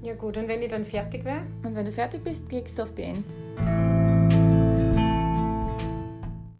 Ja gut, und wenn ich dann fertig wäre? Und wenn du fertig bist, klickst du auf Beenden.